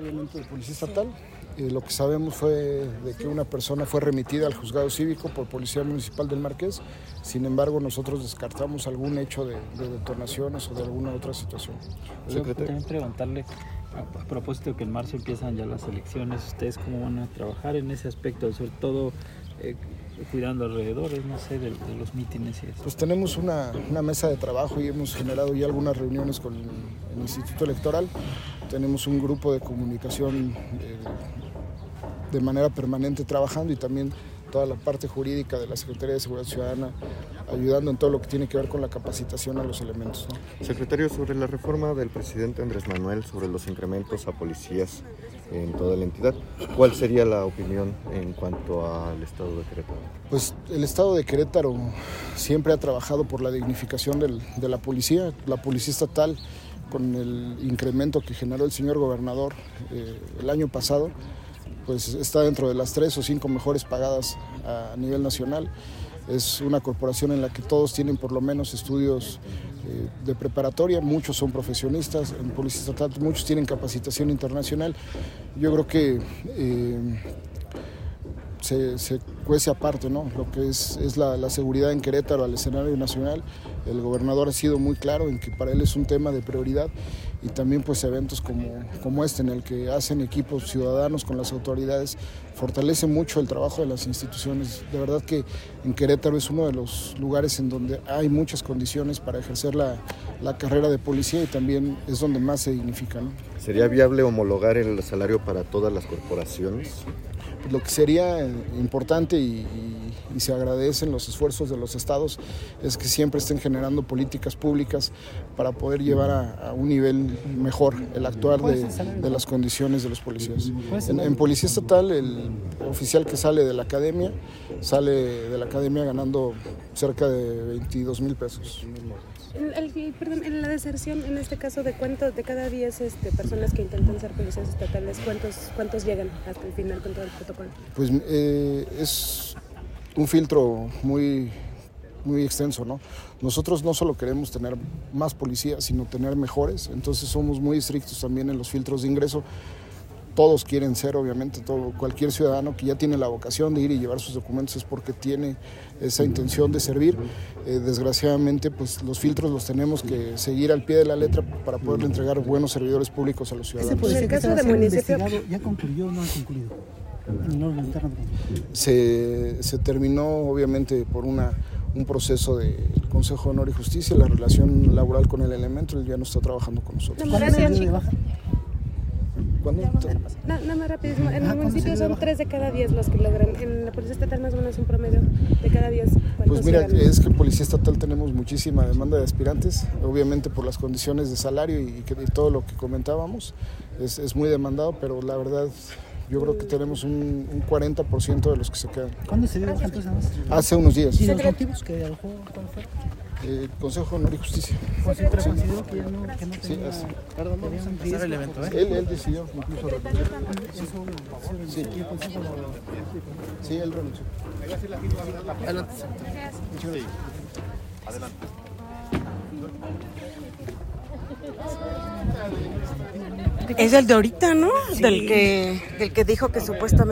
Obviamente de Policía Estatal. Eh, lo que sabemos fue de que una persona fue remitida al juzgado cívico por Policía Municipal del Marqués. Sin embargo, nosotros descartamos algún hecho de, de detonaciones o de alguna otra situación. También preguntarle, a, a propósito de que en marzo empiezan ya las elecciones, ¿ustedes cómo van a trabajar en ese aspecto? Sobre todo eh, cuidando alrededores, no sé, de, de los mítines y eso. Pues tenemos una, una, mesa de trabajo y hemos generado ya algunas reuniones con el, el Instituto Electoral. Tenemos un grupo de comunicación eh, de manera permanente trabajando y también toda la parte jurídica de la Secretaría de Seguridad Ciudadana ayudando en todo lo que tiene que ver con la capacitación a los elementos. ¿no? Secretario, sobre la reforma del presidente Andrés Manuel sobre los incrementos a policías en toda la entidad, ¿cuál sería la opinión en cuanto al Estado de Querétaro? Pues el Estado de Querétaro siempre ha trabajado por la dignificación del, de la policía, la policía estatal con el incremento que generó el señor gobernador eh, el año pasado, pues está dentro de las tres o cinco mejores pagadas a nivel nacional. Es una corporación en la que todos tienen por lo menos estudios eh, de preparatoria, muchos son profesionistas, en Policía Estatal muchos tienen capacitación internacional. Yo creo que eh, se, se, cuece aparte, ¿no? Lo que es, es la, la, seguridad en Querétaro al escenario nacional. El gobernador ha sido muy claro en que para él es un tema de prioridad y también pues eventos como, como este en el que hacen equipos ciudadanos con las autoridades fortalece mucho el trabajo de las instituciones. De verdad que en Querétaro es uno de los lugares en donde hay muchas condiciones para ejercer la, la carrera de policía y también es donde más se dignifica. ¿no? ¿Sería viable homologar el salario para todas las corporaciones? Lo que sería importante y, y, y, se agradecen los esfuerzos de los estados es que siempre estén generando políticas públicas para poder llevar a, a un nivel mejor el actuar de, de, las condiciones de los policías. En, en, Policía Estatal, el oficial que sale de la academia sale de la academia ganando cerca de 22 mil pesos. El, el, perdón, en la deserción, en este caso, de cuántos, de cada 10 este, personas que intentan ser policías estatales, ¿cuántos, cuántos llegan hasta el final con todo el protocolo? Pues eh, es un filtro muy, muy extenso, ¿no? Nosotros no solo queremos tener más policías, sino tener mejores, entonces somos muy estrictos también en los filtros de ingreso. Todos quieren ser, obviamente, todo, cualquier ciudadano que ya tiene la vocación de ir y llevar sus documentos es porque tiene esa intención de servir. Eh, desgraciadamente, pues los filtros los tenemos que seguir al pie de la letra para poder entregar buenos servidores públicos a los ciudadanos. ¿Ese el caso de municipio ya concluyó o no ha concluido? Se, se terminó, obviamente, por una un proceso del de Consejo de Honor y Justicia, la relación laboral con el elemento, él ya no está trabajando con nosotros. No, gracias, ¿Cuándo? No, no, más rapidísimo. En el municipio son 3 de cada 10 los que logran. En la Policía Estatal más o menos un promedio de cada 10. Pues mira, llegan? es que en Policía Estatal tenemos muchísima demanda de aspirantes, obviamente por las condiciones de salario y, que, y todo lo que comentábamos. Es, es, muy demandado, pero la verdad yo creo que tenemos un, un 40% de los que se quedan. ¿Cuándo se dio entonces? Hace unos días. ¿Y los motivos que alojó cuál fue? Eh, Consejo de Honor y Justicia. Pues sí. consideró que ya no, que no tenía, sí. Perdón, vamos a empezar el evento, ¿eh? Él, él decidió incluso renunciar. Sí. Sí, él renunció. Adelante. Sí. Adelante. Es el de ahorita, ¿no? Del que, del que dijo que supuestamente